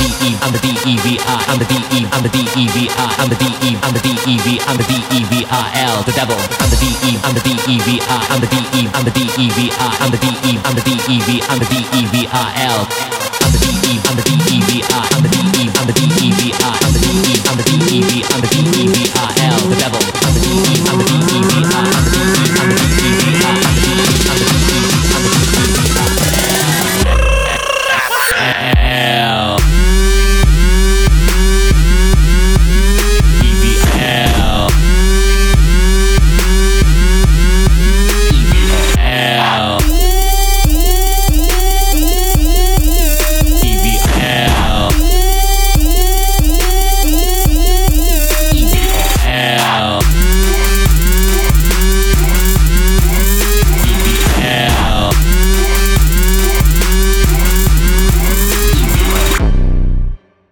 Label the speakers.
Speaker 1: DE, I'm the DEVI, I'm the DE, I'm the DEVI, I'm the DE, I'm the D E V, I'm the DEVIL, the devil. I'm the DE, I'm the DEVI, I'm the DE, I'm the DEVI, I'm the DE, I'm the D E V, I'm the DEVIL. I'm the DE, I'm the DEVI, I'm the DE, I'm the DEVI, I'm the DE, I'm the D E V, I'm the DEVI.